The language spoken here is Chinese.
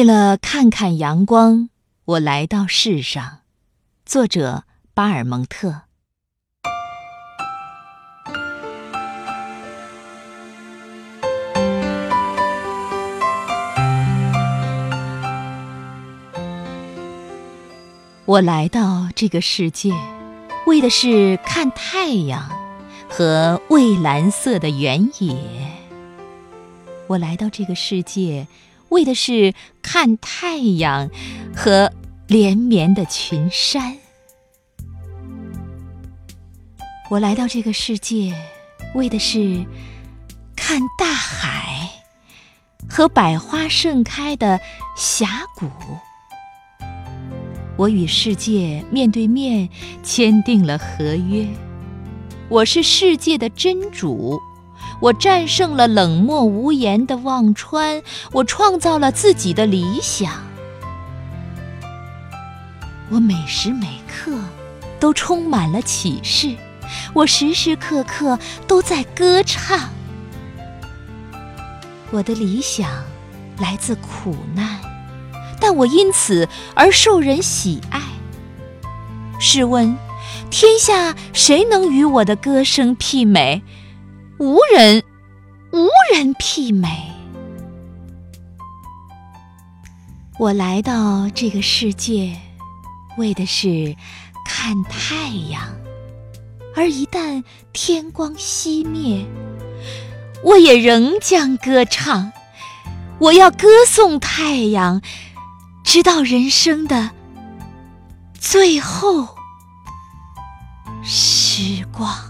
为了看看阳光，我来到世上。作者巴尔蒙特。我来到这个世界，为的是看太阳和蔚蓝色的原野。我来到这个世界。为的是看太阳和连绵的群山，我来到这个世界，为的是看大海和百花盛开的峡谷。我与世界面对面签订了合约，我是世界的真主。我战胜了冷漠无言的忘川，我创造了自己的理想。我每时每刻都充满了启示，我时时刻刻都在歌唱。我的理想来自苦难，但我因此而受人喜爱。试问，天下谁能与我的歌声媲美？无人，无人媲美。我来到这个世界，为的是看太阳，而一旦天光熄灭，我也仍将歌唱。我要歌颂太阳，直到人生的最后时光。